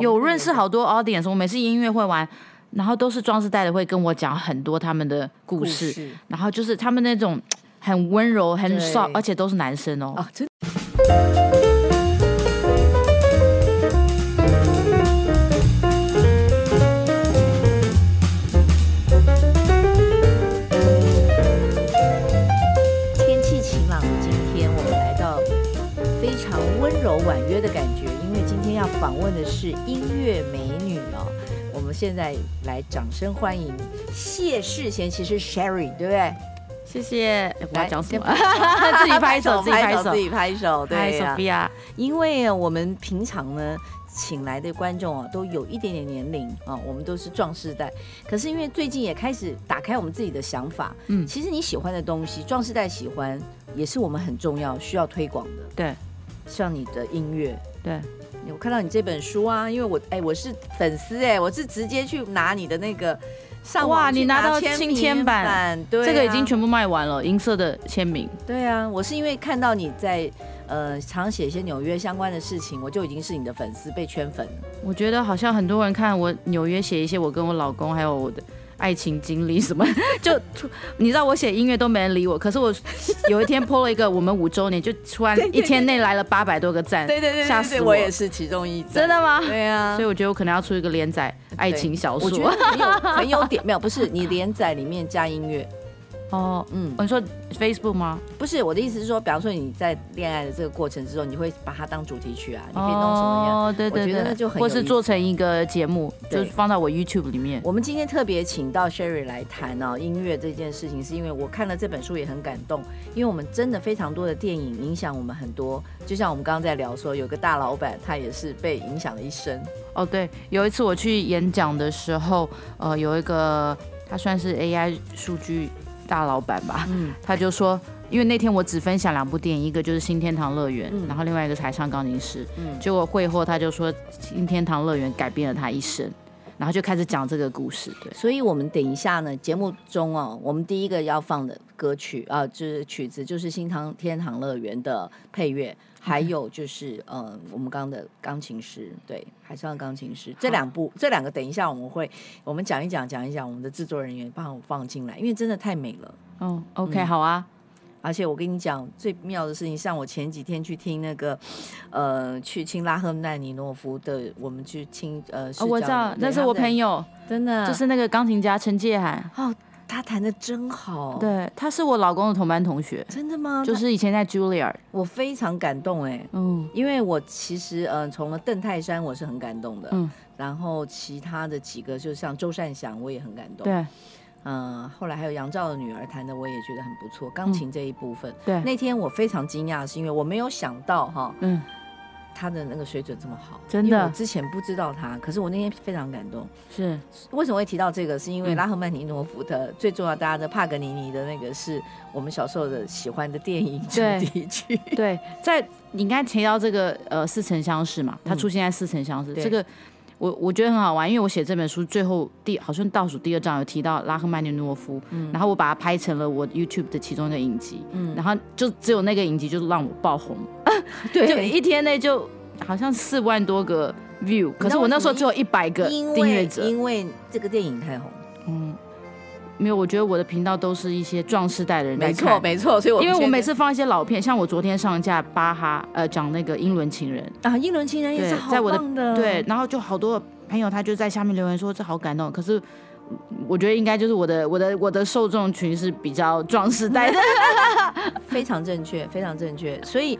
有认识好多 audience，我每次音乐会玩，然后都是装饰带的会跟我讲很多他们的故事，故事。然后就是他们那种很温柔、很 soft，而且都是男生哦。啊，真是音乐美女哦。我们现在来掌声欢迎谢世贤，其实 Sherry 对不对？谢谢。我要讲什么？自己拍手，自己拍手，自己拍手。对呀、啊，因为我们平常呢，请来的观众啊，都有一点点年龄啊，我们都是壮士代。可是因为最近也开始打开我们自己的想法，嗯，其实你喜欢的东西，壮士代喜欢，也是我们很重要需要推广的。对，像你的音乐，对。我看到你这本书啊，因为我哎、欸，我是粉丝哎、欸，我是直接去拿你的那个上哇，你拿到新签版，对、啊，这个已经全部卖完了，银色的签名。对啊，我是因为看到你在呃常写一些纽约相关的事情，我就已经是你的粉丝，被圈粉了。我觉得好像很多人看我纽约写一些我跟我老公还有我的。爱情经历什么？就你知道我写音乐都没人理我，可是我 有一天 po 了一个我们五周年，就突然一天内来了八百多个赞，对对对，吓死我！我也是其中一，真的吗？对啊，所以我觉得我可能要出一个连载爱情小说，我觉得很有很有点，没有不是你连载里面加音乐。哦，嗯，你说 Facebook 吗？不是，我的意思是说，比方说你在恋爱的这个过程之中，你会把它当主题曲啊，你可以弄什么样？哦，对对对，我觉得那就很，或是做成一个节目，就是放到我 YouTube 里面。我们今天特别请到 Sherry 来谈哦，音乐这件事情，是因为我看了这本书也很感动，因为我们真的非常多的电影影响我们很多，就像我们刚刚在聊说，有个大老板他也是被影响了一生。哦，对，有一次我去演讲的时候，呃，有一个他算是 AI 数据。大老板吧，嗯，他就说，因为那天我只分享两部电影，一个就是《新天堂乐园》，嗯，然后另外一个是《海上钢琴师》，嗯，结果会后他就说，《新天堂乐园》改变了他一生，然后就开始讲这个故事。对，所以我们等一下呢，节目中哦，我们第一个要放的歌曲啊，就是曲子就是《新天堂乐园》的配乐。还有就是，呃，我们刚刚的钢琴师，对，海上钢琴师这两部，这两个等一下我们会，我们讲一讲，讲一讲，我们的制作人员帮我放进来，因为真的太美了。哦，OK，好啊。而且我跟你讲最妙的事情，像我前几天去听那个，呃，去听拉赫曼尼诺夫的，我们去听，呃，哦，我知道，那是我朋友，真的，就是那个钢琴家陈介涵。哦。他弹的真好，对，他是我老公的同班同学，真的吗？就是以前在 Juilliard，我非常感动哎，嗯，因为我其实嗯，从了邓泰山我是很感动的，嗯，然后其他的几个就像周善祥我也很感动，对，嗯，后来还有杨照的女儿弹的我也觉得很不错，钢琴这一部分，对，那天我非常惊讶是因为我没有想到哈，嗯。他的那个水准这么好，真的，我之前不知道他，可是我那天非常感动。是为什么会提到这个？是因为拉赫曼尼诺夫的最重要，大家的帕格尼尼的那个是我们小时候的喜欢的电影主题曲。对，在你刚才提到这个呃似曾相识嘛，他出现在似曾相识，嗯、这个我我觉得很好玩，因为我写这本书最后第好像倒数第二章有提到拉赫曼尼诺夫，嗯，然后我把它拍成了我 YouTube 的其中一个影集，嗯，然后就只有那个影集就让我爆红。对，就一天内就好像四万多个 view，可是我那时候只有一百个订阅者，因为这个电影太红。嗯，没有，我觉得我的频道都是一些壮世代的人没错没错，所以我因为我每次放一些老片，像我昨天上架巴哈，呃，讲那个英伦情人。啊，英伦情人也是好在我的，对，然后就好多朋友他就在下面留言说这好感动，可是我觉得应该就是我的我的我的受众群是比较壮世代的，非常正确，非常正确，所以。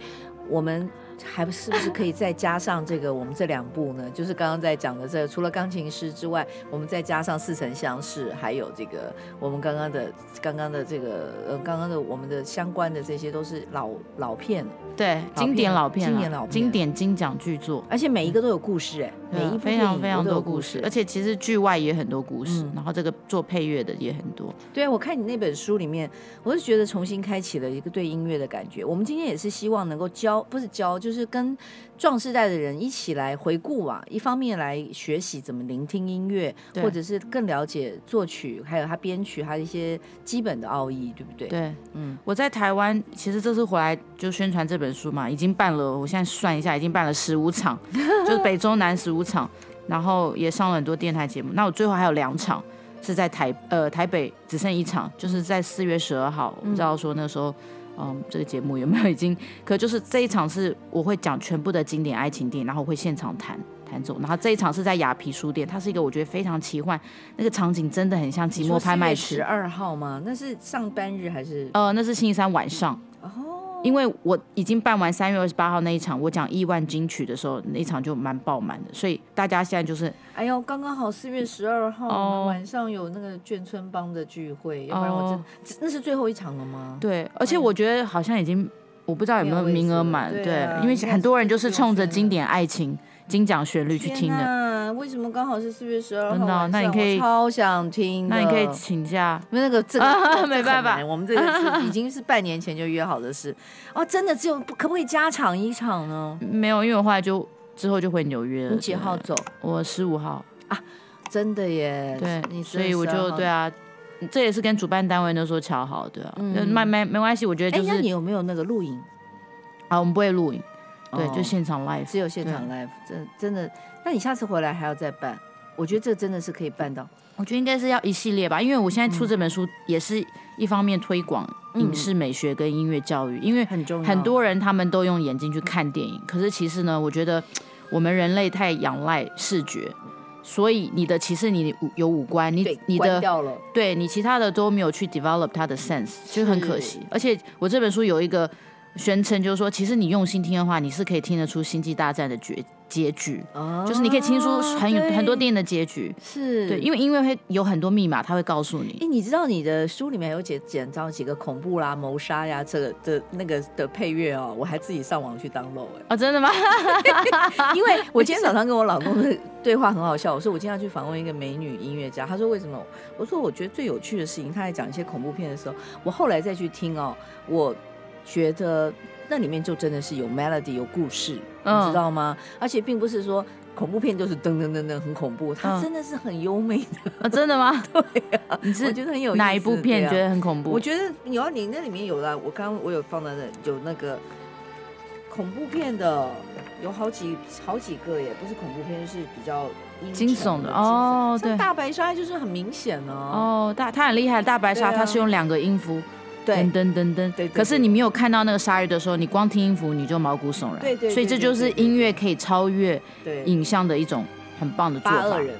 我们还是不是可以再加上这个？我们这两部呢，就是刚刚在讲的这个，除了钢琴师之外，我们再加上似曾相识，还有这个我们刚刚的、刚刚的这个呃，刚刚的我们的相关的这些都是老老片。对，经典老片，经典老片，经典金奖巨作，而且每一个都有故事哎，每一部非常非常多故事，而且其实剧外也很多故事，然后这个做配乐的也很多。对啊，我看你那本书里面，我是觉得重新开启了一个对音乐的感觉。我们今天也是希望能够教，不是教，就是跟壮世代的人一起来回顾啊，一方面来学习怎么聆听音乐，或者是更了解作曲，还有他编曲，他一些基本的奥义，对不对？对，嗯，我在台湾，其实这次回来就宣传这本书嘛，已经办了，我现在算一下，已经办了十五场，就是北中南十五场，然后也上了很多电台节目。那我最后还有两场是在台呃台北，只剩一场，就是在四月十二号，我不知道说那时候。嗯，这个节目有没有已经？可就是这一场是我会讲全部的经典爱情电影，然后我会现场弹弹奏。然后这一场是在雅皮书店，它是一个我觉得非常奇幻，那个场景真的很像寂寞拍卖师。十二号吗？那是上班日还是？呃，那是星期三晚上。哦。因为我已经办完三月二十八号那一场，我讲亿万金曲的时候，那一场就蛮爆满的，所以大家现在就是，哎呦，刚刚好四月十二号、哦、晚上有那个眷村帮的聚会，要不然我真、哦、那是最后一场了吗？对，而且我觉得好像已经，我不知道有没有名额满，对、啊，因为很多人就是冲着经典爱情。金奖旋律去听的，为什么刚好是四月十二号？真的，那你可以超想听，那你可以请假，因为那个这个、啊、没办法，我们这个是 已经是半年前就约好的事。哦，真的只有可不可以加场一场呢？没有，因为我后来就之后就回纽约了。你几号走？我十五号啊，真的耶。对，所以我就对啊，这也是跟主办单位那时候乔好，对啊，没没没关系，我觉得就是。那你有没有那个录影？啊，我们不会录影。对，就现场 live，只有现场 live，真真的。那你下次回来还要再办？我觉得这真的是可以办到。我觉得应该是要一系列吧，因为我现在出这本书也是一方面推广影视美学跟音乐教育，因为很重要。很多人他们都用眼睛去看电影，可是其实呢，我觉得我们人类太仰赖视觉，所以你的其实你有五官，你你的对你其他的都没有去 develop 它的 sense，就很可惜。而且我这本书有一个。宣称就是说，其实你用心听的话，你是可以听得出《星际大战》的结结局，哦，就是你可以听出很很多电影的结局，是对，因为音乐会有很多密码，它会告诉你。哎，你知道你的书里面有剪剪到几个恐怖啦、谋杀呀，这个的那个的配乐哦，我还自己上网去 download 哎，哦，真的吗？因为 我今天早上跟我老公的对话很好笑，我说我今天要去访问一个美女音乐家，他说为什么？我说我觉得最有趣的事情，他在讲一些恐怖片的时候，我后来再去听哦，我。觉得那里面就真的是有 melody 有故事，嗯，你知道吗？而且并不是说恐怖片就是噔噔噔噔很恐怖，它真的是很优美的。啊，真的吗？对啊，你是我觉得很有意思。哪一部片你觉得很恐怖？我觉得有啊，你那里面有了，我刚刚我有放在那，有那个恐怖片的，有好几好几个耶，不是恐怖片，就是比较惊悚的哦。对，大白鲨就是很明显哦。哦，大他很厉害，大白鲨它是用两个音符。噔噔噔噔，可是你没有看到那个鲨鱼的时候，你光听音符你就毛骨悚然。对对，所以这就是音乐可以超越影像的一种很棒的做法。八二人，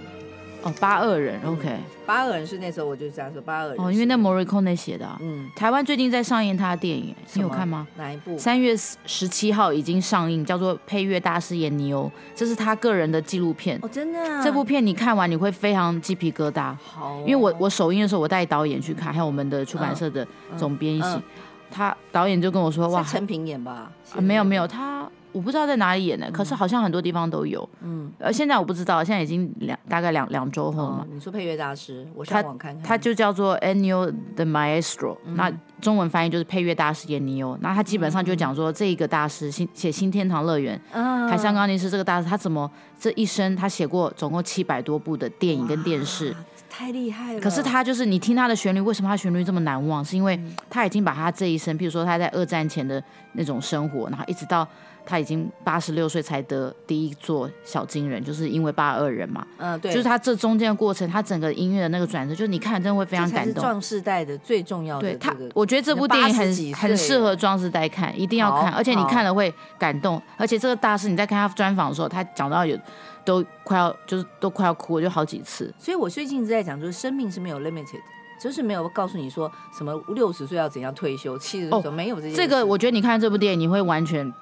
哦，八二人，OK。八二人是那时候我就这样说，八二人哦，因为那 Morricone 写的啊。嗯，台湾最近在上映他的电影，你有看吗？哪一部？三月十七号已经上映，叫做《配乐大师演尼欧》，这是他个人的纪录片。哦，真的啊？这部片你看完你会非常鸡皮疙瘩。好哦，因为我我首映的时候我带导演去看，还有我们的出版社的总编一起，嗯嗯、他导演就跟我说：“哇，陈平演吧？”啊，没有没有他。我不知道在哪里演的，可是好像很多地方都有。嗯，呃，现在我不知道，现在已经两大概两两周后了嘛。哦，你说配乐大师，我上网看看。他就叫做 Ennio the Maestro，嗯，那中文翻译就是配乐大师颜尼欧。那他基本上就讲说，这一个大师新写《新天堂乐园》，嗯，海上钢琴师这个大师，他怎么这一生他写过总共七百多部的电影跟电视，太厉害了。可是他就是你听他的旋律，为什么他旋律这么难忘？是因为他已经把他这一生，譬如说他在二战前的那种生活，然后一直到。他已经八十六岁才得第一座小金人，就是因为八二人嘛。嗯，对。就是他这中间的过程，他整个音乐的那个转折，就是你看真的会非常感动。壮士代的最重要的。对他，我觉得这部电影很很适合壮士代看，一定要看，而且你看了会感动。而且这个大师，你在看他专访的时候，他讲到有都快要就是都快要哭了，就好几次。所以我最近一直在讲，就是生命是没有 limited，就是没有告诉你说什么六十岁要怎样退休，七十岁哦没有这些。这个我觉得你看这部电影，你会完全。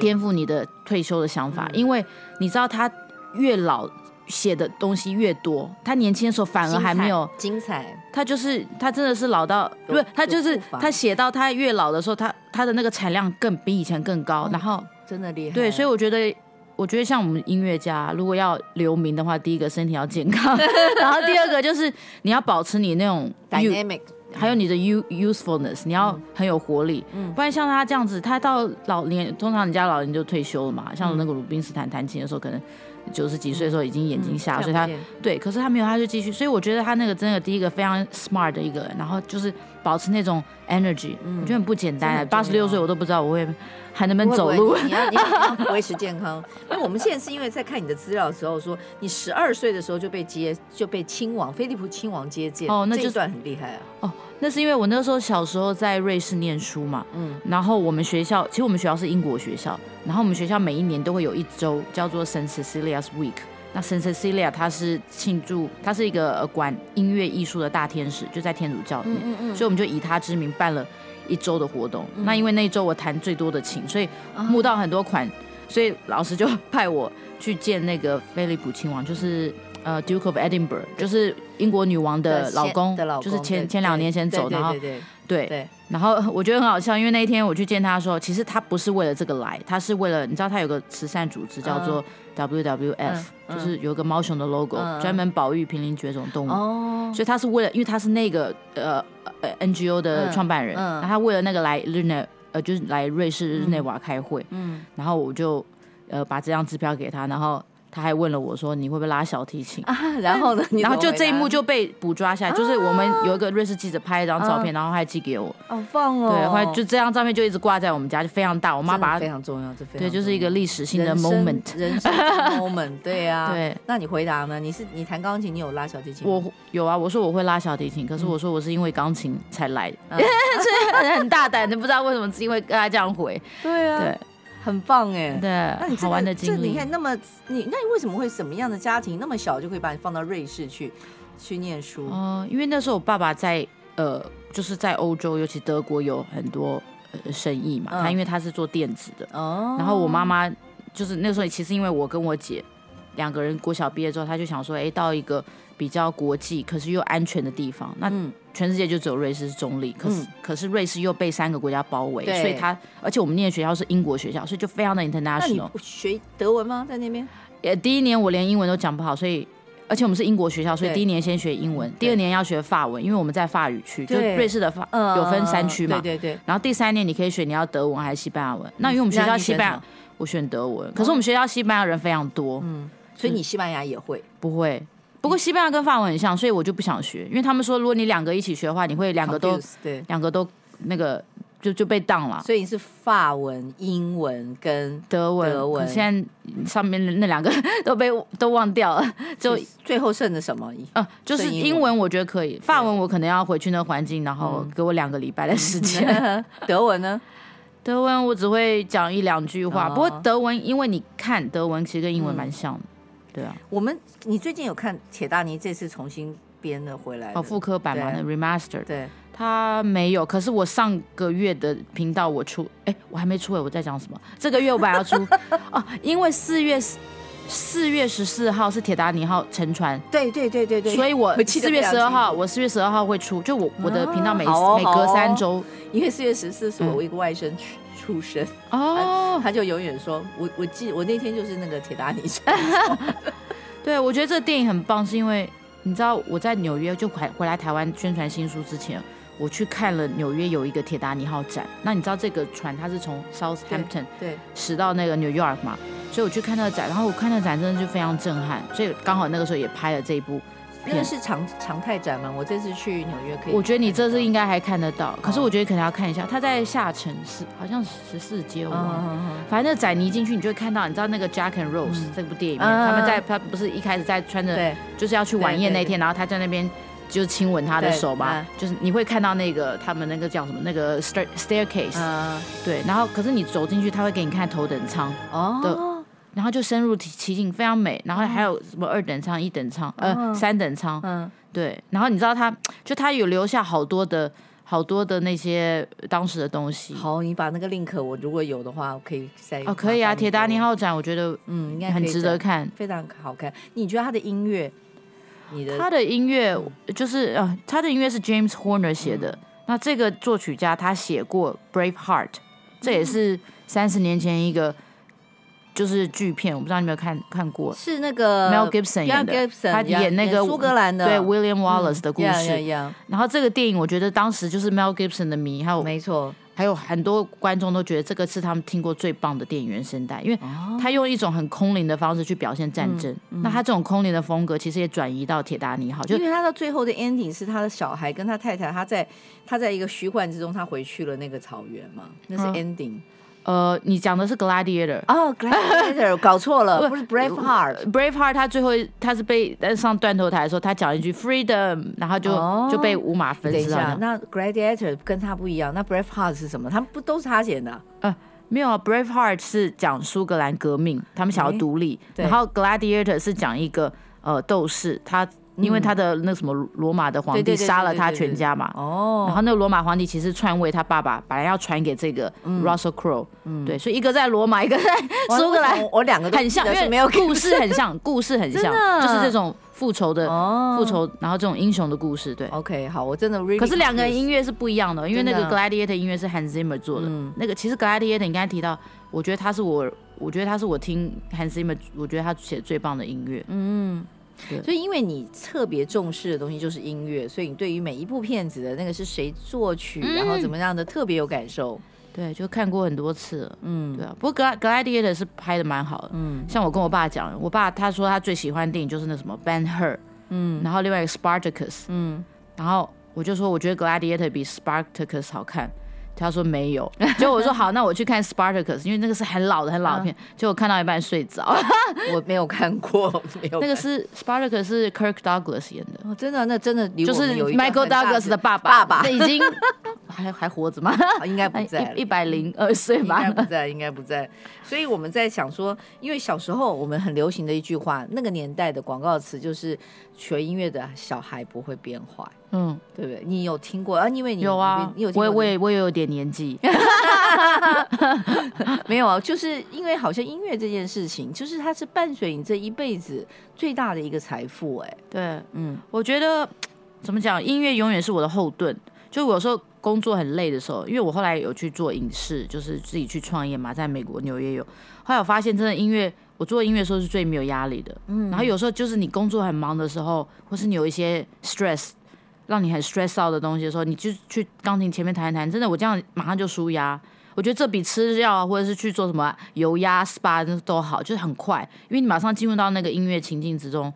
颠覆你的退休的想法，因为你知道他越老写的东西越多，他年轻的时候反而还没有精彩。他就是他真的是老到不是他就是他写到他越老的时候，他他的那个产量更比以前更高，然后真的厉害。对，所以我觉得我觉得像我们音乐家，如果要留名的话，第一个身体要健康，然后第二个就是你要保持你那种 dynamic。还有你的 u usefulness，你要很有活力，嗯，不然像他这样子，他到老年，通常人家老人就退休了嘛，像那个鲁宾斯坦弹琴的时候，可能九十几岁的时候已经眼睛瞎，所以他对，可是他没有，他就继续，所以我觉得他那个真的第一个非常 smart 的一个人，然后就是保持那种 energy，我觉得很不简单，八十六岁我都不知道我会。还能不能走路？不会不会你要你要 维持健康。因为我们现在是因为在看你的资料的时候说，你十二岁的时候就被接就被亲王菲利普亲王接见哦，那就算很厉害啊。哦，那是因为我那时候小时候在瑞士念书嘛，嗯，然后我们学校其实我们学校是英国学校，然后我们学校每一年都会有一周叫做 St. Cecilia's Week。那. Cecilia 她是庆祝，她是一个管音乐艺术的大天使，就在天主教里面，嗯嗯嗯，所以我们就以她之名办了。一周的活动，那因为那一周我弹最多的琴，所以募到很多款，所以老师就 派我去见那个菲利普亲王，就是呃 Duke of Edinburgh，就是英国女王的老公，就是前前两年前走，然后对，然后我觉得很好笑，因为那一天我去见他的时候，其实他不是为了这个来，他是为了你知道他有个慈善组织叫做 WWF，就是有个猫熊的 logo，专门保育濒临绝种动物，哦。所以他是为了，因为他是那个呃。呃，NGO 的创办人，他为了那个来日内，呃，就是来瑞士日内瓦开会，嗯，然后我就呃把这张支票给他，然后。他还问了我说：“你会不会拉小提琴？”啊，然后呢？然后就这一幕就被捕抓下来，就是我们有一个瑞士记者拍一张照片，然后还寄给我。好棒哦！对，后来就这张照片就一直挂在我们家，就非常大。我妈把它非常重要，这非常对，就是一个历史性的 moment，人生 moment。对呀，对。那你回答呢？你是你弹钢琴，你有拉小提琴？我有啊，我说我会拉小提琴，可是我说我是因为钢琴才来的，很大胆的，不知道为什么是因为跟他这样回。对啊，对。很棒哎，对，那你好玩的经历。你看那么你，那你为什么会什么样的家庭那么小就可以把你放到瑞士去去念书？哦、呃，因为那时候我爸爸在呃，就是在欧洲，尤其德国有很多、呃、生意嘛。他因为他是做电子的哦，然后我妈妈就是那时候其实因为我跟我姐两个人国小毕业之后，他就想说，哎，到一个比较国际可是又安全的地方，那。嗯全世界就只有瑞士是中立，可是、嗯、可是瑞士又被三个国家包围，所以他而且我们念的学校是英国学校，所以就非常的 international。学德文吗？在那边？也，第一年我连英文都讲不好，所以而且我们是英国学校，所以第一年先学英文，第二年要学法文，因为我们在法语区，对就瑞士的法有分三区嘛，对对对。然后第三年你可以选你要德文还是西班牙文，那因为我们学校西班牙，我选德文，可是我们学校西班牙人非常多，嗯，所以你西班牙也会不会？不过西班牙跟法文很像，所以我就不想学，因为他们说如果你两个一起学的话，你会两个都对，两个都那个就就被当了。所以你是法文、英文跟德文。德文现在上面的那两个 都被都忘掉了，就最后剩的什么？呃，就是英文，我觉得可以。法文我可能要回去那个环境，然后给我两个礼拜的时间。德文呢？德文我只会讲一两句话。不过德文，因为你看德文其实跟英文蛮像的。对啊，我们你最近有看铁达尼这次重新编的回来的？哦，复刻版嘛，那 remaster。对，他没有，可是我上个月的频道我出，哎，我还没出哎，我在讲什么？这个月我本来要出 哦，因为四月四月十四号是铁达尼号沉船，对对对对对，所以我四月十二号，我四月十二号会出，就我我的频道每每隔三周，因为四月十四是我一个外甥去。出生哦，他就永远说，我我记我那天就是那个铁达尼 对，我觉得这个电影很棒，是因为你知道我在纽约就回回来台湾宣传新书之前，我去看了纽约有一个铁达尼号展。那你知道这个船它是从 Southampton 对驶到那个 New York 嘛？所以我去看那个展，然后我看那个展真的就非常震撼，所以刚好那个时候也拍了这一部。那个是常常态展吗？我这次去纽约可以。我觉得你这次应该还看得到，可是我觉得可能要看一下。他在下城市，好像十四街，我忘了。反正那展你一进去，你就会看到，你知道那个 Jack and Rose 这部电影里面，他们在他不是一开始在穿着，就是要去晚宴那天，然后他在那边就亲吻他的手嘛，就是你会看到那个他们那个叫什么那个 stair staircase，对，然后可是你走进去，他会给你看头等舱的。然后就深入其境，非常美。然后还有什么二等舱、一等舱、呃三等舱，嗯，对。然后你知道他，就他有留下好多的好多的那些当时的东西。好，你把那个 link 我如果有的话，我可以再哦，可以啊。铁达尼号展，我觉得嗯，应该很值得看，非常好看。你觉得他的音乐？你的他的音乐就是呃，他的音乐是 James Horner 写的。那这个作曲家他写过《Brave Heart》，这也是三十年前一个。就是巨片，我不知道你有没有看看过，是那个 Mel Gibson 演的，Mel Gibson 他演那个苏格兰的对 William Wallace 的故事。嗯、yeah, yeah, yeah. 然后这个电影，我觉得当时就是 Mel Gibson 的迷，还有没错，还有很多观众都觉得这个是他们听过最棒的电影原声带，因为他用一种很空灵的方式去表现战争。嗯、那他这种空灵的风格，其实也转移到铁达尼号，就因为他到最后的 ending 是他的小孩跟他太太，他在他在一个虚幻之中，他回去了那个草原嘛，那是 ending。嗯呃，你讲的是 Gladiator 哦，Gladiator 搞错了，不是 Braveheart。Braveheart 他最后他是被上断头台的时候，他讲一句 Freedom，然后就、哦、就被五马分尸了。等一下，那 Gladiator 跟他不一样，那 Braveheart 是什么？他们不都是他写的、啊？呃，没有啊，Braveheart 是讲苏格兰革命，他们想要独立，然后 Gladiator 是讲一个呃斗士，他。因为他的那什么罗马的皇帝杀了他全家嘛，哦，然后那个罗马皇帝其实篡位，他爸爸本来要传给这个 Russell Crowe，嗯，对，所以一个在罗马，一个在苏格兰，我两个都很像，因为没有故事很像，故事很像，就是这种复仇的复仇，然后这种英雄的故事，对。OK，好，我真的可是两个人音乐是不一样的，因为那个 Gladiator 音乐是 Hans Zimmer 做的，那个其实 Gladiator 你刚才提到，我觉得他是我，我觉得他是我听 Hans Zimmer，我觉得他写最棒的音乐，嗯。对所以，因为你特别重视的东西就是音乐，所以你对于每一部片子的那个是谁作曲，嗯、然后怎么样的特别有感受。对，就看过很多次了。嗯，对啊。不过《Gladiator》是拍的蛮好的。嗯，像我跟我爸讲，我爸他说他最喜欢的电影就是那什么《Ben Hur》。嗯，然后另外一个《Spartacus》。嗯，然后我就说我觉得《Gladiator》比《Spartacus》好看。他说没有，结果我说好，那我去看 Spartacus，因为那个是很老的很老的片，结果看到一半睡着。我没有看过，没有。那个是 Spartacus 是 Kirk Douglas 演的，哦，真的，那真的就是 Michael Douglas 的爸爸，爸爸，那已经还 还活着吗？应该不在，一百零二岁吧？应该不在，应该不在。所以我们在想说，因为小时候我们很流行的一句话，那个年代的广告词就是学音乐的小孩不会变坏。嗯，对不对？你有听过啊？因为你有啊，你有听过，我也我也有点年纪，没有啊，就是因为好像音乐这件事情，就是它是伴随你这一辈子最大的一个财富，哎，对，嗯，我觉得怎么讲，音乐永远是我的后盾。就我有时候工作很累的时候，因为我后来有去做影视，就是自己去创业嘛，在美国纽约有，后来我发现真的音乐，我做音乐的时候是最没有压力的，嗯，然后有时候就是你工作很忙的时候，或是你有一些 stress。让你很 stress out 的东西的时候，你就去钢琴前面弹一弹，真的，我这样马上就舒压。我觉得这比吃药或者是去做什么油压 SPA 都好，就是很快，因为你马上进入到那个音乐情境之中，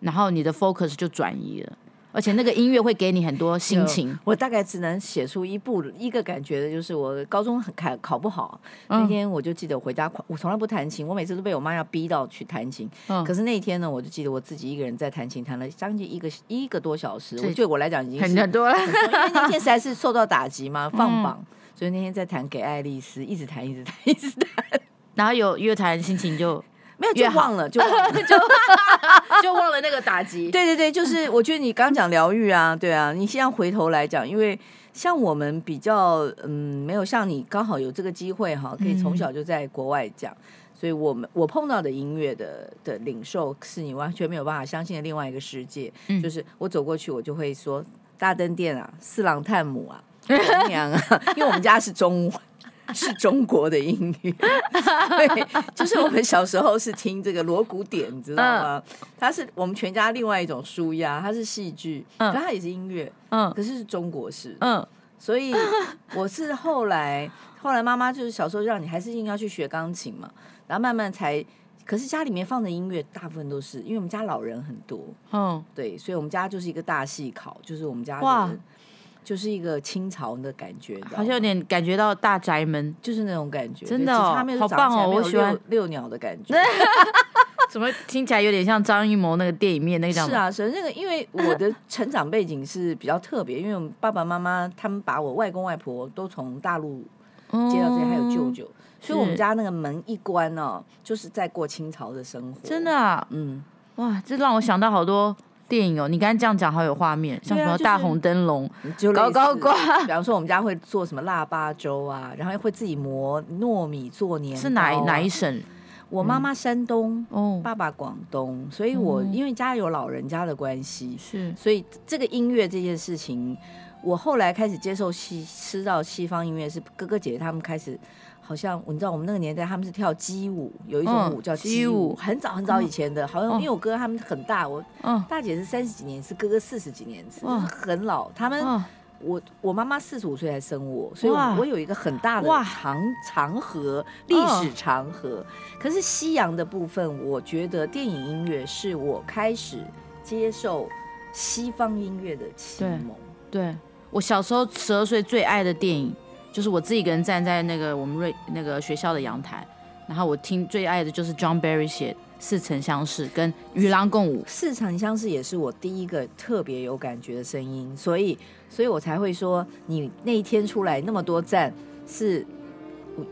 然后你的 focus 就转移了。而且那个音乐会给你很多心情。我大概只能写出一部一个感觉的，就是我高中很考考不好，那天我就记得我回家，我从来不弹琴，我每次都被我妈要逼到去弹琴。可是那一天呢，我就记得我自己一个人在弹琴，弹了将近一个一个多小时。对我来讲已经很多了，因为那天实在是受到打击嘛，放 榜，所以那天在弹给爱丽丝，一直弹，一直弹，一直弹。然后有乐弹，心情就。没有就忘了，就忘了 就 就忘了那个打击。对对对，就是我觉得你刚讲疗愈啊，对啊，你现在回头来讲，因为像我们比较嗯，没有像你刚好有这个机会哈，可以从小就在国外讲，嗯、所以我们我碰到的音乐的的领受是你完全没有办法相信的另外一个世界。嗯、就是我走过去，我就会说大灯店啊，四郎探母啊，娘啊，因为我们家是中文。是中国的音乐，对，就是我们小时候是听这个锣鼓点，你知道吗？它是我们全家另外一种舒压，它是戏剧，可它也是音乐，嗯，可是是中国式，嗯，所以我是后来，后来妈妈就是小时候让你还是硬要去学钢琴嘛，然后慢慢才，可是家里面放的音乐大部分都是，因为我们家老人很多，嗯，对，所以我们家就是一个大戏考，就是我们家哇。就是一个清朝的感觉，好像有点感觉到大宅门，就是那种感觉，真的哦，好棒哦，我喜欢。遛鸟的感觉，怎么听起来有点像张艺谋那个电影面那个？是啊，是那个，因为我的成长背景是比较特别，因为我们爸爸妈妈他们把我外公外婆都从大陆接到这里，还有舅舅，所以我们家那个门一关呢，就是在过清朝的生活，真的啊，嗯，哇，这让我想到好多。电影哦，你刚才这样讲好有画面，像什么大红灯笼、高高挂。比方说，我们家会做什么腊八粥啊，然后会自己磨糯米做年糕。是哪哪一省？我妈妈山东，哦，爸爸广东，所以我因为家有老人家的关系，是，所以这个音乐这件事情，我后来开始接受西吃到西方音乐，是哥哥姐姐他们开始，好像你知道我们那个年代他们是跳鸡舞，有一种舞叫鸡舞，嗯、很早很早以前的，嗯、好像因为我哥他们很大，我大姐是三十几年，是哥哥四十几年，是很老，他们。嗯。我我妈妈四十五岁才生我，所以我，有一个很大的长长河历史长河。可是西洋的部分，我觉得电影音乐是我开始接受西方音乐的启蒙。对，对。我小时候十二岁最爱的电影，就是我自己一个人站在那个我们瑞那个学校的阳台，然后我听最爱的就是 John Barry 写。似曾相识，跟与狼共舞。似曾相识也是我第一个特别有感觉的声音，所以，所以我才会说，你那一天出来那么多赞，是，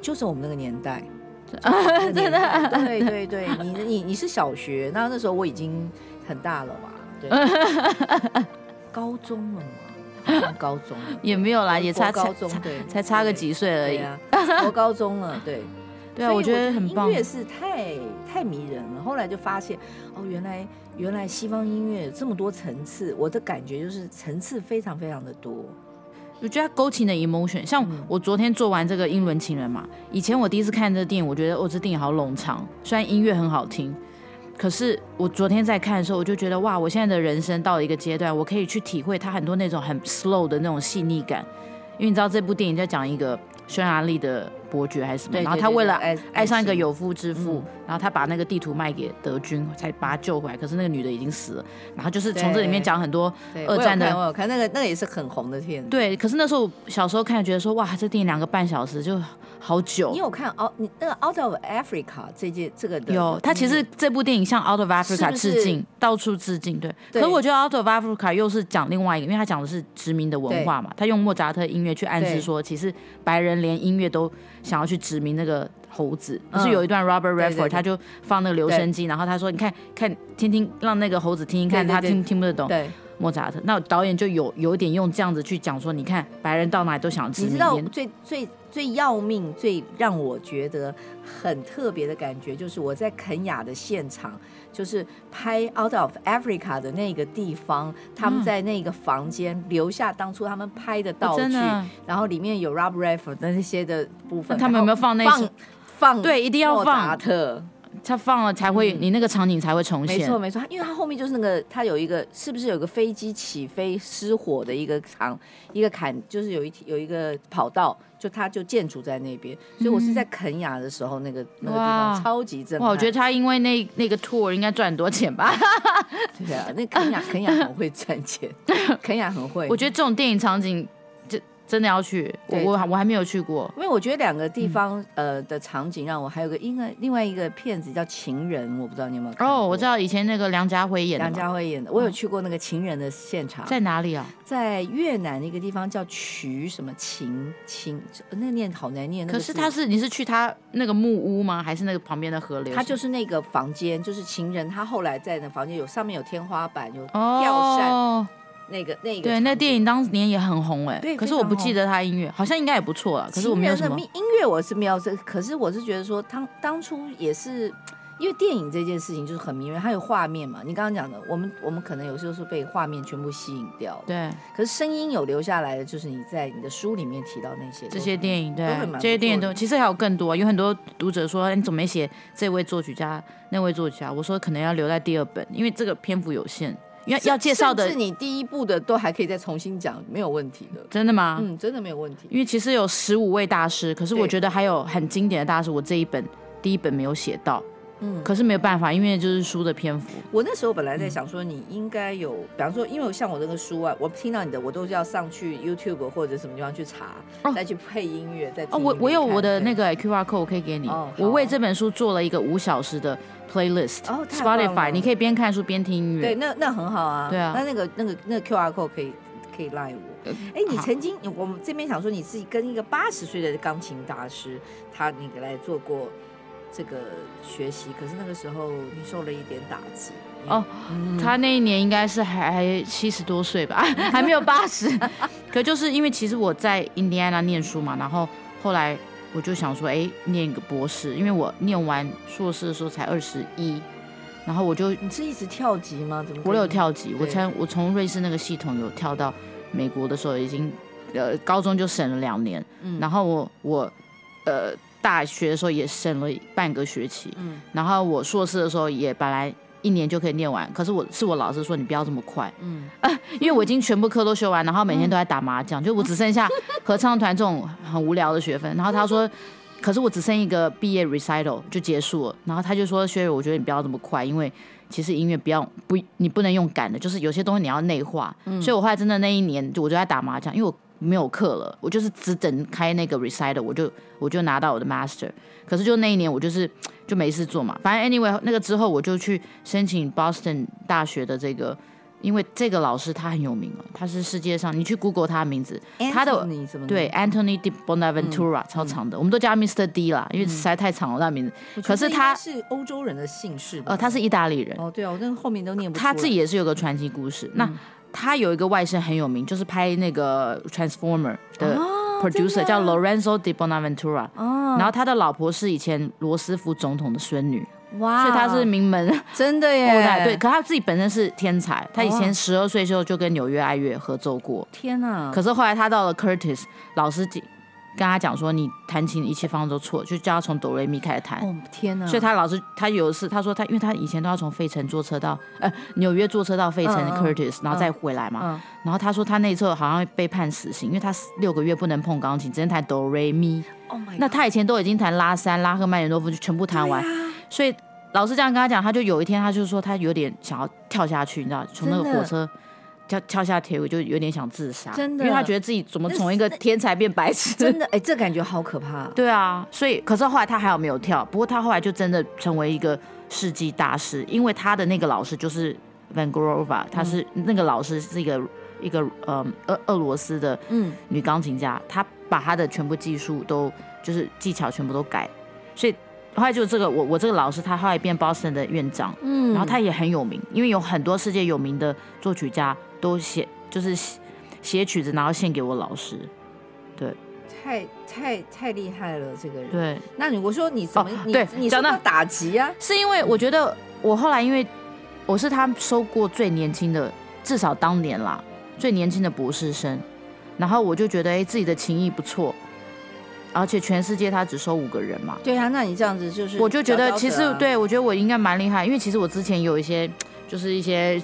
就是我们那个年代，真的，对对对，你你你是小学，那那时候我已经很大了嘛，对，高中了嘛，高中 也没有啦，也差高中，对，才差个几岁而已啊，我高中了，对。对啊，我觉得很棒。音乐是太太迷人了。后来就发现，哦，原来原来西方音乐有这么多层次。我的感觉就是层次非常非常的多。我觉得它勾起的 emotion，像我昨天做完这个《英伦情人》嘛，以前我第一次看这个电影，我觉得哦，这电影好冗长。虽然音乐很好听，可是我昨天在看的时候，我就觉得哇，我现在的人生到了一个阶段，我可以去体会他很多那种很 slow 的那种细腻感。因为你知道这部电影在讲一个匈牙利的。伯爵还是什么？然后他为了爱爱上一个有夫之妇，然后他把那个地图卖给德军，才把他救回来。可是那个女的已经死了。然后就是从这里面讲很多二战的。我有看那个，那个也是很红的片子。对，可是那时候小时候看，觉得说哇，这电影两个半小时就好久。你有看奥你那个 Out of Africa 这件这个的？有，他其实这部电影向 Out of Africa 致敬，到处致敬。对。可是我觉得 Out of Africa 又是讲另外一个，因为他讲的是殖民的文化嘛，他用莫扎特音乐去暗示说，其实白人连音乐都。想要去殖民那个猴子，不是有一段 Robert Redford，他就放那个留声机，然后他说：“你看看，听听，让那个猴子听听看，他听听不得懂。”对，莫扎特。那导演就有有一点用这样子去讲说：“你看，白人到哪里都想吃。”你知道最最最要命、最让我觉得很特别的感觉，就是我在肯亚的现场。就是拍《Out of Africa》的那个地方，他们在那个房间留下当初他们拍的道具，然后里面有 Robert Redford 的那些的部分。他们有没有放那放放？对，一定要放。他放了才会，你那个场景才会重现。没错没错，因为它后面就是那个，它有一个是不是有个飞机起飞失火的一个场，一个坎，就是有一有一个跑道。就它就建筑在那边，所以我是在肯雅的时候，那个那个地方超级震撼。哇，我觉得他因为那那个 tour 应该赚很多钱吧？对啊，那肯雅肯雅很会赚钱，肯雅很会。我觉得这种电影场景。真的要去，我我我还没有去过，因为我觉得两个地方呃的场景让我还有个另外另外一个片子叫《情人》，我不知道你有没有看。哦，我知道以前那个梁家辉演的。梁家辉演的，我有去过那个《情人》的现场。在哪里啊？在越南一个地方叫渠什么情情，那念好难念。可是他是你是去他那个木屋吗？还是那个旁边的河流？他就是那个房间，就是情人。他后来在那房间有上面有天花板，有吊扇。哦那个那个对，那电影当年也很红哎，对，可是我不记得他音乐，好像应该也不错啊。可是我没有什么音乐，我是没有这，可是我是觉得说，当当初也是因为电影这件事情就是很迷人，它有画面嘛。你刚刚讲的，我们我们可能有时候是被画面全部吸引掉，对。可是声音有留下来的，就是你在你的书里面提到那些这些电影，对，这些电影都其实还有更多。有很多读者说，你怎么没写这位作曲家那位作曲家？我说可能要留在第二本，因为这个篇幅有限。要要介绍的是你第一部的都还可以再重新讲，没有问题的。真的吗？嗯，真的没有问题。因为其实有十五位大师，可是我觉得还有很经典的大师，我这一本第一本没有写到。嗯，可是没有办法，因为就是书的篇幅。我那时候本来在想说，你应该有，嗯、比方说，因为像我这个书啊，我听到你的，我都是要上去 YouTube 或者什么地方去查，哦、再去配音乐，再哦，我我有我的那个 QR code 我可以给你。哦、我为这本书做了一个五小时的 playlist，Spotify，、哦、你可以边看书边听音乐。对，那那很好啊。对啊。那那个那个那个 QR code 可以可以赖我。哎、呃，你曾经我们这边想说，你自己跟一个八十岁的钢琴大师，他你来做过。这个学习，可是那个时候你受了一点打击哦。嗯、他那一年应该是还七十多岁吧，还没有八十。可就是因为其实我在印第安纳念书嘛，然后后来我就想说，哎，念一个博士，因为我念完硕士的时候才二十一，然后我就你是一直跳级吗？怎么？我有跳级，我从我从瑞士那个系统有跳到美国的时候已经呃高中就省了两年，嗯，然后我我呃大学的时候也省了半个学期，嗯，然后我硕士的时候也本来一年就可以念完，可是我是我老师说你不要这么快，嗯，啊，因为我已经全部课都修完，然后每天都在打麻将，嗯、就我只剩下合唱团这种很无聊的学分，然后他说。可是我只剩一个毕业 recital 就结束了，然后他就说：“Sherry，我觉得你不要这么快，因为其实音乐不要不，你不能用赶的，就是有些东西你要内化。嗯”所以，我后来真的那一年就我就在打麻将，因为我没有课了，我就是只等开那个 recital，我就我就拿到我的 master。可是就那一年我就是就没事做嘛，反正 anyway 那个之后我就去申请 Boston 大学的这个。因为这个老师他很有名哦，他是世界上你去 Google 他的名字他的对 Anthony de Bonaventura、嗯、超长的，嗯、我们都叫他 Mr. D 啦，因为实在太长了那名字。嗯、可是他是欧洲人的姓氏，呃，他是意大利人。哦，对哦，那后面都念不。他自己也是有个传奇故事。嗯、那他有一个外甥很有名，就是拍那个 Transformer 的 producer、哦、叫 Lorenzo de Bonaventura。哦。然后他的老婆是以前罗斯福总统的孙女。哇，所以他是名门，真的耶！对，可他自己本身是天才，他以前十二岁时候就跟纽约爱乐合奏过。天哪！可是后来他到了 Curtis，老师跟他讲说，你弹琴一切方向都错，就叫他从哆来咪开始弹。哦天哪！所以他老师他有一次他说他，因为他以前都要从费城坐车到呃纽约坐车到费城 Curtis，然后再回来嘛。然后他说他那次好像被判死刑，因为他六个月不能碰钢琴，只能弹哆来咪。Oh！那他以前都已经弹拉三、拉赫曼尼诺夫就全部弹完。所以老师这样跟他讲，他就有一天，他就说他有点想要跳下去，你知道，从那个火车跳跳下铁轨，就有点想自杀，真的，因为他觉得自己怎么从一个天才变白痴，真的，哎、欸，这感觉好可怕。对啊，所以可是后来他还好没有跳，不过他后来就真的成为一个世纪大师，因为他的那个老师就是 Van Grova，他是、嗯、那个老师是一个一个呃俄俄罗斯的嗯女钢琴家，他把她的全部技术都就是技巧全部都改，所以。后来就这个我我这个老师，他后来变 Boston 的院长，嗯，然后他也很有名，因为有很多世界有名的作曲家都写就是写曲子，然后献给我老师，对，太太太厉害了这个人，对。那你我说你怎么、哦、你对你讲到打击啊，是因为我觉得我后来因为我是他收过最年轻的，至少当年啦最年轻的博士生，然后我就觉得哎自己的琴艺不错。而且全世界他只收五个人嘛？对啊，那你这样子就是、啊，我就觉得其实对我觉得我应该蛮厉害，因为其实我之前有一些就是一些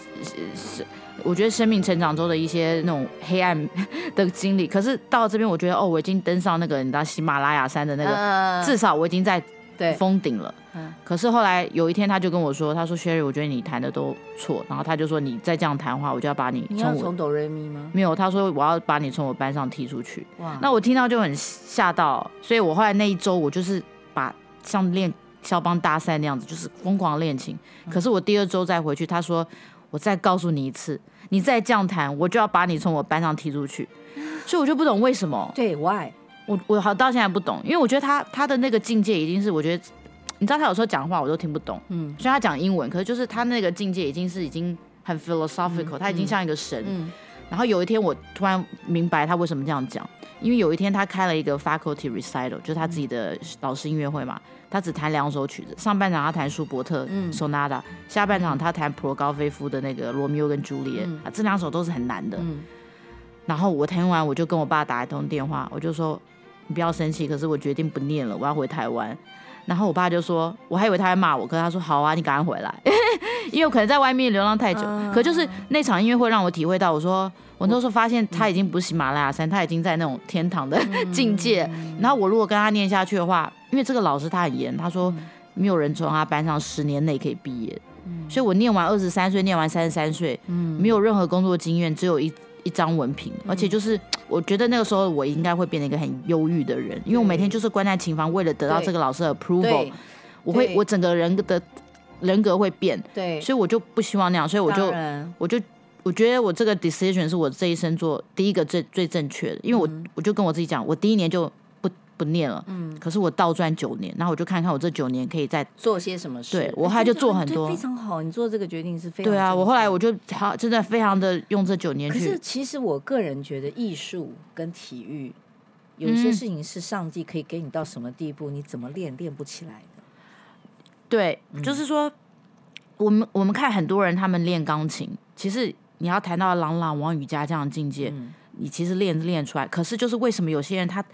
是我觉得生命成长中的一些那种黑暗 的经历，可是到这边我觉得哦，我已经登上那个你知道喜马拉雅山的那个，呃、至少我已经在。对，封顶了。嗯，可是后来有一天，他就跟我说：“他说，Sherry，我觉得你弹的都错。然后他就说，你再这样弹的话，我就要把你从我……从哆瑞咪吗？没有，他说我要把你从我班上踢出去。哇！那我听到就很吓到，所以我后来那一周，我就是把像练肖邦大赛那样子，就是疯狂练琴。可是我第二周再回去，他说：我再告诉你一次，你再这样谈，我就要把你从我班上踢出去。所以我就不懂为什么。对，Why？我我好到现在不懂，因为我觉得他他的那个境界已经是我觉得，你知道他有时候讲话我都听不懂，嗯，虽然他讲英文，可是就是他那个境界已经是已经很 philosophical，、嗯、他已经像一个神。嗯、然后有一天我突然明白他为什么这样讲，因为有一天他开了一个 faculty recital，就是他自己的老师音乐会嘛，他只弹两首曲子，上半场他弹舒伯特 sonata，、嗯、下半场他弹普罗高菲夫的那个罗密欧跟朱丽叶，这两首都是很难的。嗯、然后我听完我就跟我爸打一通电话，我就说。你不要生气，可是我决定不念了，我要回台湾。然后我爸就说，我还以为他会骂我，可是他说好啊，你赶快回来，因为我可能在外面流浪太久。Uh, 可就是那场音乐会让我体会到，我说我那时候发现他已经不是喜马拉雅山，他已经在那种天堂的 境界。嗯、然后我如果跟他念下去的话，因为这个老师他很严，他说没有人从他班上十年内可以毕业。嗯、所以我念完二十三岁，念完三十三岁，嗯、没有任何工作经验，只有一。一张文凭，而且就是我觉得那个时候我应该会变成一个很忧郁的人，因为我每天就是关在琴房，为了得到这个老师的 approval，我会我整个人的人格会变，对，所以我就不希望那样，所以我就我就我觉得我这个 decision 是我这一生做第一个最最正确的，因为我我就跟我自己讲，我第一年就。不念了，嗯，可是我倒转九年，然后我就看看我这九年可以再做些什么事。对，我后来就做很多，非常好。你做这个决定是非常对啊。我后来我就好，真的非常的用这九年去。可是其实我个人觉得，艺术跟体育有一些事情是上帝可以给你到什么地步，嗯、你怎么练练不起来的。对，就是说，我们我们看很多人他们练钢琴，其实你要谈到郎朗、王羽佳这样的境界，嗯、你其实练练出来。可是就是为什么有些人他，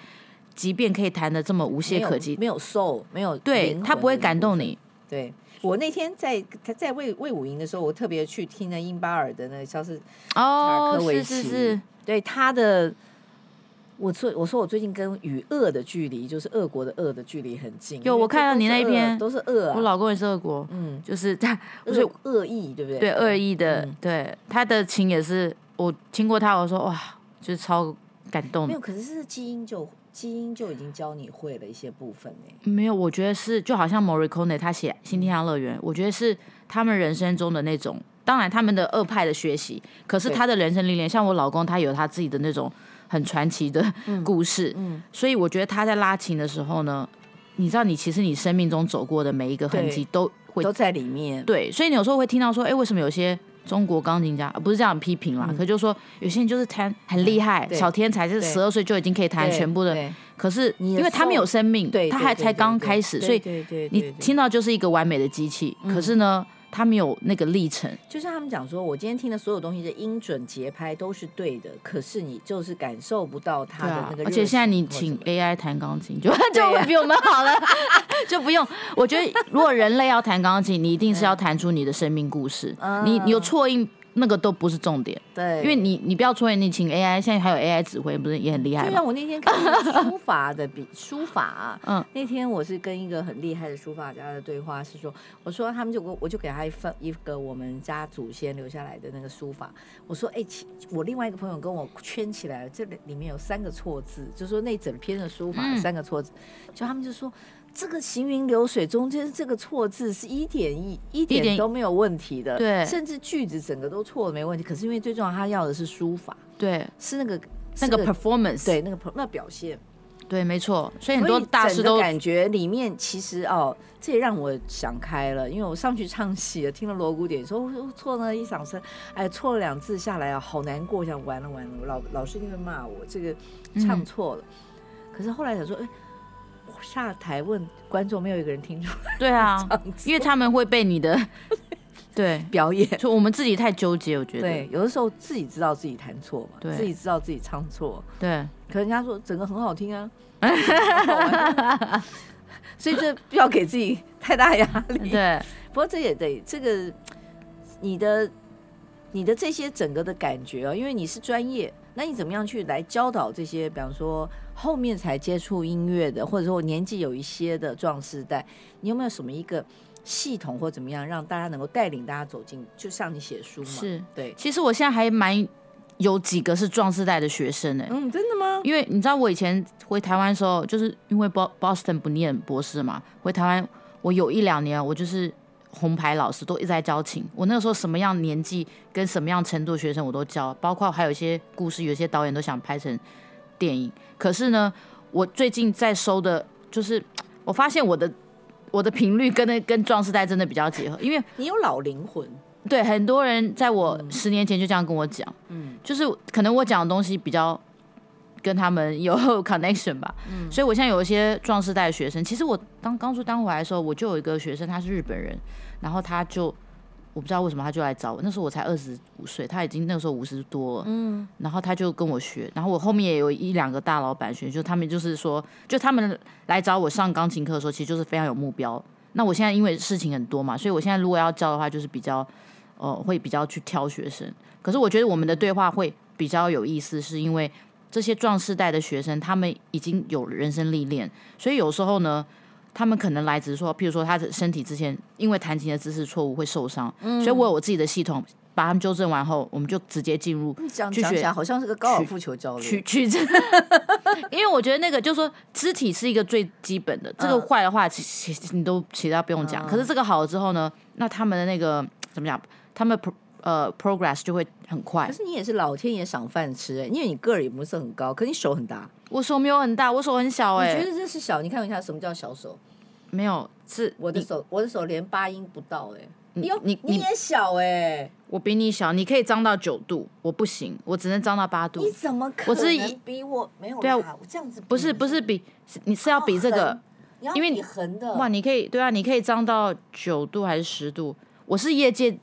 即便可以弹的这么无懈可击，没有 soul，没有对他不会感动你。对我那天在他在魏魏武营的时候，我特别去听了英巴尔的那个肖斯塔尔科维奇，是是是，对他的。我最我说我最近跟与恶的距离，就是恶国的恶的距离很近。有我看到你那一篇都是恶，啊，我老公也是恶国，嗯，就是他就是恶意，对不对？对，恶意的，嗯、对他的琴也是我听过他，我说哇，就是超感动。没有，可是是基因就基因就已经教你会了一些部分呢。没有，我觉得是就好像 Morricone 他写《新天堂乐园》，我觉得是他们人生中的那种，当然他们的二派的学习，可是他的人生历练，像我老公他有他自己的那种。很传奇的故事，嗯嗯、所以我觉得他在拉琴的时候呢，你知道，你其实你生命中走过的每一个痕迹都会都在里面。对，所以你有时候会听到说，哎，为什么有些中国钢琴家不是这样批评啦？嗯、可就是说，有些人就是弹很厉害，小天才，就是十二岁就已经可以弹全部的。可是因为他没有生命，他还才刚开始，所以你听到就是一个完美的机器。可是呢？他没有那个历程，就像他们讲说，我今天听的所有东西的音准、节拍都是对的，可是你就是感受不到他的那个。而且现在你请 AI 弹钢琴，就 就会比我们好了，就不用。我觉得如果人类要弹钢琴，你一定是要弹出你的生命故事。你你有错音。那个都不是重点，对，因为你你不要错，你请 AI，现在还有 AI 指挥，不是也很厉害吗？就像我那天看书法的笔 书法啊，嗯，那天我是跟一个很厉害的书法家的对话，是说，我说他们就我我就给他一份一个我们家祖先留下来的那个书法，我说哎，我另外一个朋友跟我圈起来了，这里里面有三个错字，就说那整篇的书法有三个错字，嗯、就他们就说。这个行云流水中间这个错字是一点一一点都没有问题的，对，甚至句子整个都错了没问题。可是因为最重要，他要的是书法，对，是那个那个 performance，对，那个那表现，对，没错。所以很多大师都感觉里面其实哦，这也让我想开了，因为我上去唱戏了，听了锣鼓点说错了一嗓声，哎，错了两字下来啊，好难过，想完了完了，老老师就会骂我这个唱错了。嗯、可是后来想说，哎。下台问观众，没有一个人听出来。对啊，因为他们会被你的 对表演，就我们自己太纠结。我觉得，对，有的时候自己知道自己弹错嘛，对，自己知道自己唱错，对。可人家说整个很好听 啊，所以这不要给自己太大压力。对，不过这也得这个你的你的这些整个的感觉啊，因为你是专业。那你怎么样去来教导这些，比方说后面才接触音乐的，或者说年纪有一些的壮士代，你有没有什么一个系统或怎么样，让大家能够带领大家走进？就像你写书嘛，是对。其实我现在还蛮有几个是壮士代的学生呢。嗯，真的吗？因为你知道我以前回台湾的时候，就是因为 Boston 不念博士嘛，回台湾我有一两年我就是。红牌老师都一直在教琴，我那个时候什么样年纪跟什么样程度的学生我都教，包括还有一些故事，有些导演都想拍成电影。可是呢，我最近在收的，就是我发现我的我的频率跟那跟壮士代真的比较结合，因为 你有老灵魂。对，很多人在我十年前就这样跟我讲，嗯，就是可能我讲的东西比较。跟他们有 connection 吧，嗯，所以我现在有一些壮士代的学生。其实我当刚出当回来的时候，我就有一个学生，他是日本人，然后他就我不知道为什么他就来找我。那时候我才二十五岁，他已经那个时候五十多了，嗯，然后他就跟我学，然后我后面也有一两个大老板学，就他们就是说，就他们来找我上钢琴课的时候，其实就是非常有目标。那我现在因为事情很多嘛，所以我现在如果要教的话，就是比较呃会比较去挑学生。可是我觉得我们的对话会比较有意思，是因为。这些壮世代的学生，他们已经有人生历练，所以有时候呢，他们可能来只是说，譬如说他的身体之前因为弹琴的姿势错误会受伤，嗯、所以我有我自己的系统，把他们纠正完后，我们就直接进入去学，好像是个高尔夫球教练，去去，因为我觉得那个就是说肢体是一个最基本的，这个坏的话，其实你都其他不用讲，嗯、可是这个好了之后呢，那他们的那个怎么讲，他们。呃，progress 就会很快。可是你也是老天爷赏饭吃哎，因为你个儿也不是很高，可你手很大。我手没有很大，我手很小哎。我觉得这是小，你看一下什么叫小手？没有，是我的手，我的手连八音不到哎。你你你也小哎，我比你小，你可以张到九度，我不行，我只能张到八度。你怎么可能比我没有？对啊，我这样子不是不是比，你是要比这个，因为你横的哇，你可以对啊，你可以张到九度还是十度？我是业界。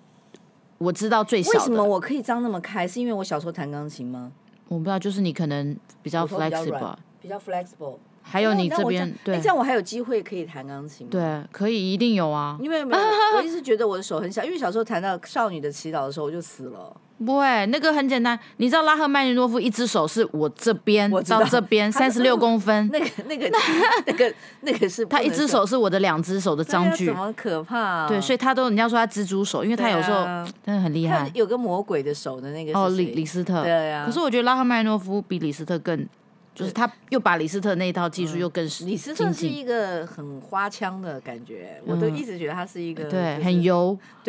我知道最小的。为什么我可以张那么开？是因为我小时候弹钢琴吗？我不知道，就是你可能比较 flexible，比较 flexible。还有你这边，对，这样我还有机会可以弹钢琴吗？对，可以，一定有啊。因为没有我一直觉得我的手很小，因为小时候弹到《少女的祈祷》的时候我就死了。不会，那个很简单。你知道拉赫曼尼诺夫一只手是我这边到这边三十六公分，那个那个 那个那个是他一只手是我的两只手的张距，怎么可怕？对，所以他都人家说他蜘蛛手，因为他有时候真的很厉害。有个魔鬼的手的那个哦，李李斯特。对啊。可是我觉得拉赫曼尼诺夫比李斯特更。就是他又把李斯特那一套技术又更。李斯特是一个很花腔的感觉，我都一直觉得他是一个对很油。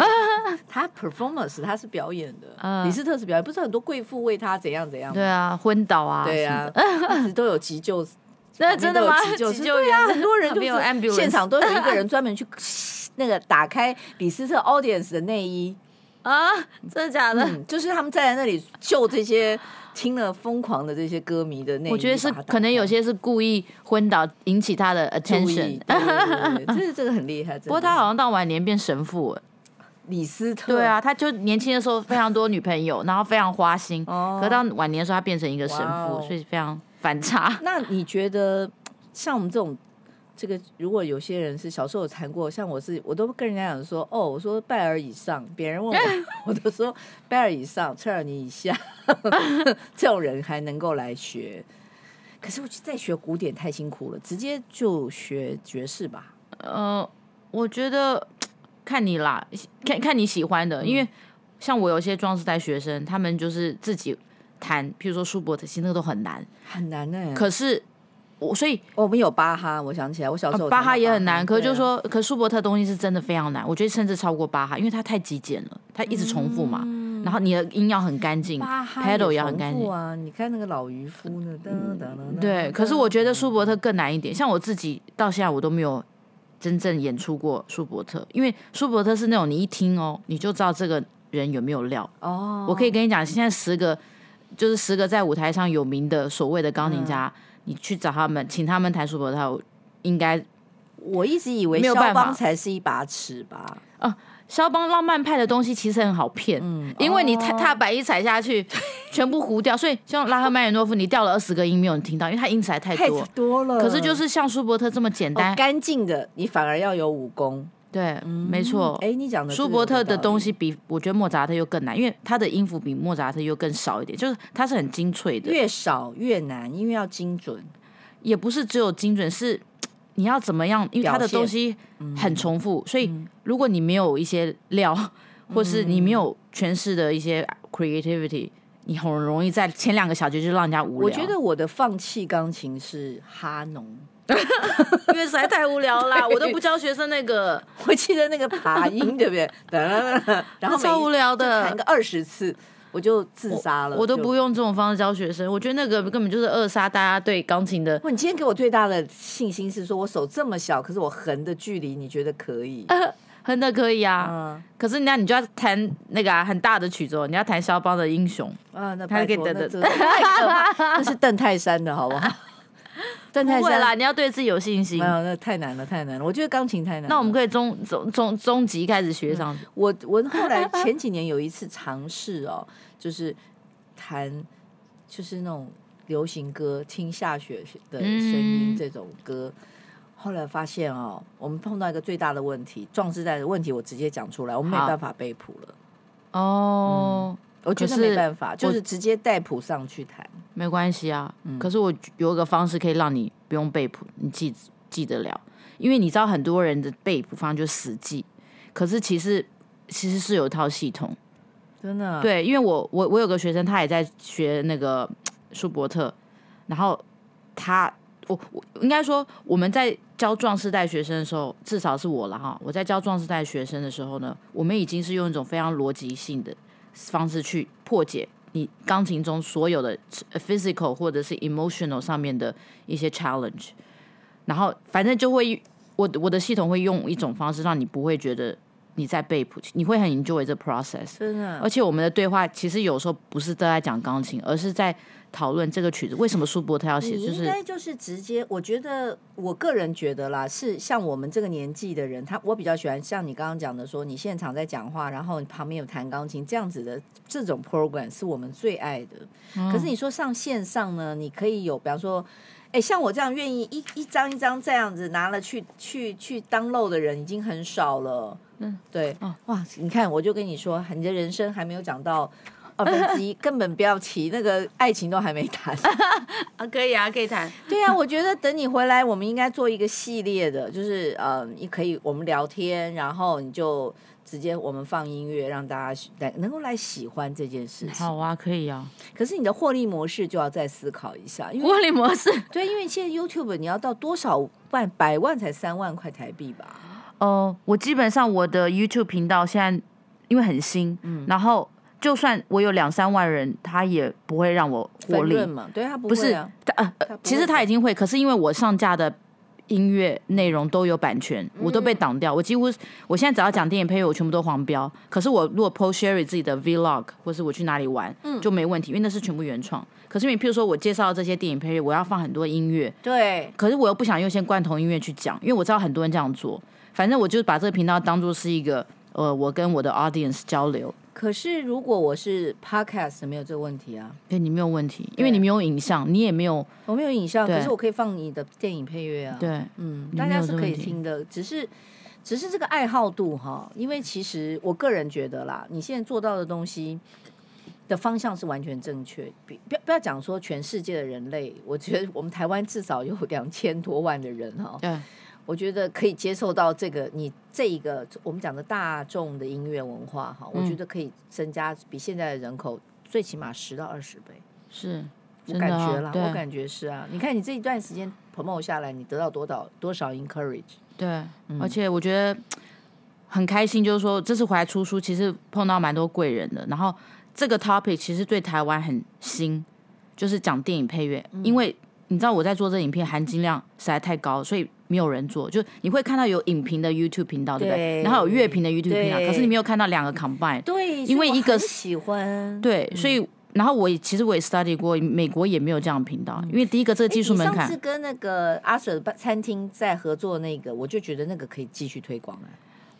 他 performance 他是表演的，李斯特是表演，不是很多贵妇为他怎样怎样。对啊，昏倒啊，对啊，一直都有急救。那真的吗？急救对啊，很多人 就是现场都有一个人专门去那个打开李斯特 audience 的内衣啊，真的假的？就是他们站在那里救这些。听了疯狂的这些歌迷的那，我觉得是可能有些是故意昏倒引起他的 attention，这是这个很厉害。不过他好像到晚年变神父了，李斯特。对啊，他就年轻的时候非常多女朋友，然后非常花心，哦可到晚年的时候他变成一个神父，所以非常反差。那你觉得像我们这种？这个如果有些人是小时候有弹过，像我是，我都跟人家讲说，哦，我说拜尔以上，别人问我，我都说拜尔以上，车尔尼以下，这种人还能够来学。可是我再学古典太辛苦了，直接就学爵士吧。呃，我觉得看你啦，看看你喜欢的，因为像我有些壮世代学生，他们就是自己弹，譬如说舒伯特，其实那个都很难，很难呢、欸。可是。我所以，我们有巴哈，我想起来，我小时候巴哈也很难，可是就是说，可舒伯特东西是真的非常难，我觉得甚至超过巴哈，因为它太极简了，它一直重复嘛，然后你的音要很干净，pedal 也很干净啊。你看那个老渔夫呢，对，可是我觉得舒伯特更难一点，像我自己到现在我都没有真正演出过舒伯特，因为舒伯特是那种你一听哦，你就知道这个人有没有料哦。我可以跟你讲，现在十个就是十个在舞台上有名的所谓的钢琴家。你去找他们，请他们弹舒伯特，应该我一直以为肖邦才是一把尺吧？哦，肖邦浪漫派的东西其实很好骗，嗯，因为你踏踏板一踩下去，全部糊掉。所以像拉赫曼尼诺夫，你掉了二十个音没有人听到，因为他音色太多太多了。可是就是像舒伯特这么简单干净的，你反而要有武功。对，嗯、没错。哎，你讲的舒伯特的东西比我觉得莫扎特又更难，因为他的音符比莫扎特又更少一点，就是它是很精粹的，越少越难，因为要精准。也不是只有精准，是你要怎么样？因为他的东西很重复，嗯、所以如果你没有一些料，嗯、或是你没有诠释的一些 creativity，你很容易在前两个小节就让人家无聊。我觉得我的放弃钢琴是哈农。因为实在太无聊啦，我都不教学生那个。我记得那个爬音，对不对？然后超无聊的，弹个二十次，我就自杀了。我，我都不用这种方式教学生，我觉得那个根本就是扼杀大家对钢琴的。你今天给我最大的信心是说，我手这么小，可是我横的距离你觉得可以？横的可以啊。嗯、可是那你就要弹那个、啊、很大的曲子，你要弹肖邦的英雄。啊，那给等等，那是邓泰山的好不好？不会啦，你要对自己有信心。没有，那太难了，太难了。我觉得钢琴太难了。那我们可以中中中中级开始学上去。我我后来前几年有一次尝试哦，就是弹就是那种流行歌，听下雪的声音这种歌。嗯、后来发现哦，我们碰到一个最大的问题，壮志在的问题，我直接讲出来，我们没办法背谱了。哦。嗯我觉得没办法，就是直接带谱上去弹，没关系啊。嗯、可是我有一个方式可以让你不用背谱，你记记得了。因为你知道很多人的背谱方就死记，可是其实其实是有一套系统，真的、啊。对，因为我我我有个学生，他也在学那个舒伯特，然后他我我应该说我们在教壮士代学生的时候，至少是我了哈。我在教壮士代学生的时候呢，我们已经是用一种非常逻辑性的。方式去破解你钢琴中所有的 physical 或者是 emotional 上面的一些 challenge，然后反正就会我我的系统会用一种方式让你不会觉得你在背谱，你会很 enjoy 这 process。真的，而且我们的对话其实有时候不是都在讲钢琴，而是在。讨论这个曲子为什么舒伯特要写，就是应该就是直接。我觉得我个人觉得啦，是像我们这个年纪的人，他我比较喜欢像你刚刚讲的说，你现场在讲话，然后你旁边有弹钢琴这样子的这种 program 是我们最爱的。可是你说上线上呢，你可以有，比方说，哎，像我这样愿意一一张一张这样子拿了去去去 download 的人已经很少了。嗯，对。哇，你看，我就跟你说，你的人生还没有讲到。二分之一根本不要提，那个爱情都还没谈 啊，可以啊，可以谈。对啊，我觉得等你回来，我们应该做一个系列的，就是呃，你可以我们聊天，然后你就直接我们放音乐，让大家来能够来喜欢这件事情。好啊，可以啊。可是你的获利模式就要再思考一下，因为获利模式对，因为现在 YouTube 你要到多少万百万才三万块台币吧？哦、呃，我基本上我的 YouTube 频道现在因为很新，嗯，然后。就算我有两三万人，他也不会让我获利嘛？对他不会、啊、不是他呃，他其实他已经会，可是因为我上架的音乐内容都有版权，嗯、我都被挡掉。我几乎我现在只要讲电影配乐，我全部都黄标。可是我如果 post Sherry 自己的 vlog，或是我去哪里玩，嗯、就没问题，因为那是全部原创。可是你譬如说我介绍这些电影配乐，我要放很多音乐，对。可是我又不想用一些罐头音乐去讲，因为我知道很多人这样做。反正我就把这个频道当做是一个呃，我跟我的 audience 交流。可是，如果我是 podcast，没有这个问题啊。对，你没有问题，因为你没有影像，你也没有，我没有影像，可是我可以放你的电影配乐啊。对，嗯，大家是可以听的，只是，只是这个爱好度哈。因为其实我个人觉得啦，你现在做到的东西的方向是完全正确。不要不要讲说全世界的人类，我觉得我们台湾至少有两千多万的人哈。对。我觉得可以接受到这个，你这一个我们讲的大众的音乐文化哈，我觉得可以增加比现在的人口最起码十到二十倍，是，我感觉啦，我感觉是啊。你看你这一段时间 promote 下来，你得到多少多少 encourage？对，而且我觉得很开心，就是说这次回来出书，其实碰到蛮多贵人的。然后这个 topic 其实对台湾很新，就是讲电影配乐，因为你知道我在做这影片含金量实在太高，所以。没有人做，就你会看到有影评的 YouTube 频道，对不对？然后有乐评的 YouTube 频道，可是你没有看到两个 combine。对，因为一个喜欢。对，所以然后我其实我也 study 过，美国也没有这样的频道，因为第一个这个技术门槛。上次跟那个阿 Sir 的餐厅在合作那个，我就觉得那个可以继续推广啊。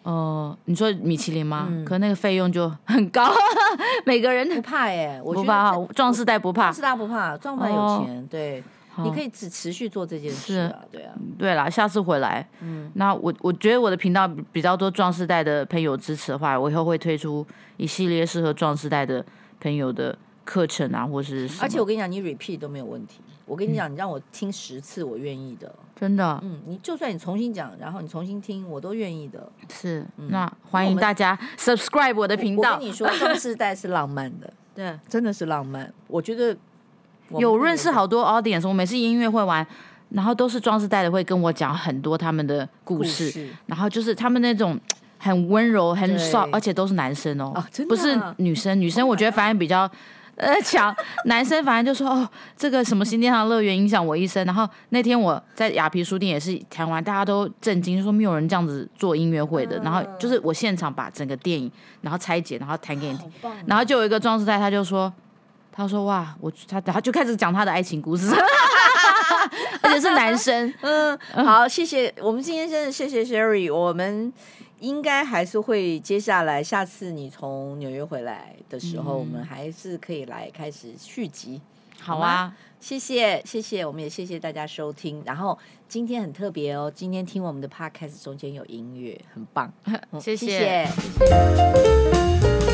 哦，你说米其林吗？可那个费用就很高，每个人不怕耶，我不怕，壮士代不怕，壮士代不怕，壮士代有钱，对。你可以只持续做这件事啊，对啊，对啦，下次回来，嗯，那我我觉得我的频道比较多壮士代的朋友支持的话，我以后会推出一系列适合壮士代的朋友的课程啊，或是。而且我跟你讲，你 repeat 都没有问题。我跟你讲，你让我听十次，我愿意的，真的。嗯，你就算你重新讲，然后你重新听，我都愿意的。是，那欢迎大家 subscribe 我的频道。我跟你说，壮世代是浪漫的，对，真的是浪漫。我觉得。有认识好多 audience，我每次音乐会玩，然后都是壮世代的会跟我讲很多他们的故事，故事然后就是他们那种很温柔、很 soft，而且都是男生哦，哦不是女生。女生我觉得反而比较呃强，男生反而就说哦，这个什么新天堂乐园影响我一生。然后那天我在雅皮书店也是谈完，大家都震惊，说没有人这样子做音乐会的。然后就是我现场把整个电影然后拆解，然后弹给你听，然后就有一个装饰带他就说。他说：“哇，我他他就开始讲他的爱情故事，而且是男生。嗯，好，谢谢我们今天真的谢谢 Sherry，我们应该还是会接下来下次你从纽约回来的时候，嗯、我们还是可以来开始续集。好啊，谢谢谢谢，我们也谢谢大家收听。然后今天很特别哦，今天听我们的 Podcast 中间有音乐，很棒，谢 谢谢谢。谢谢”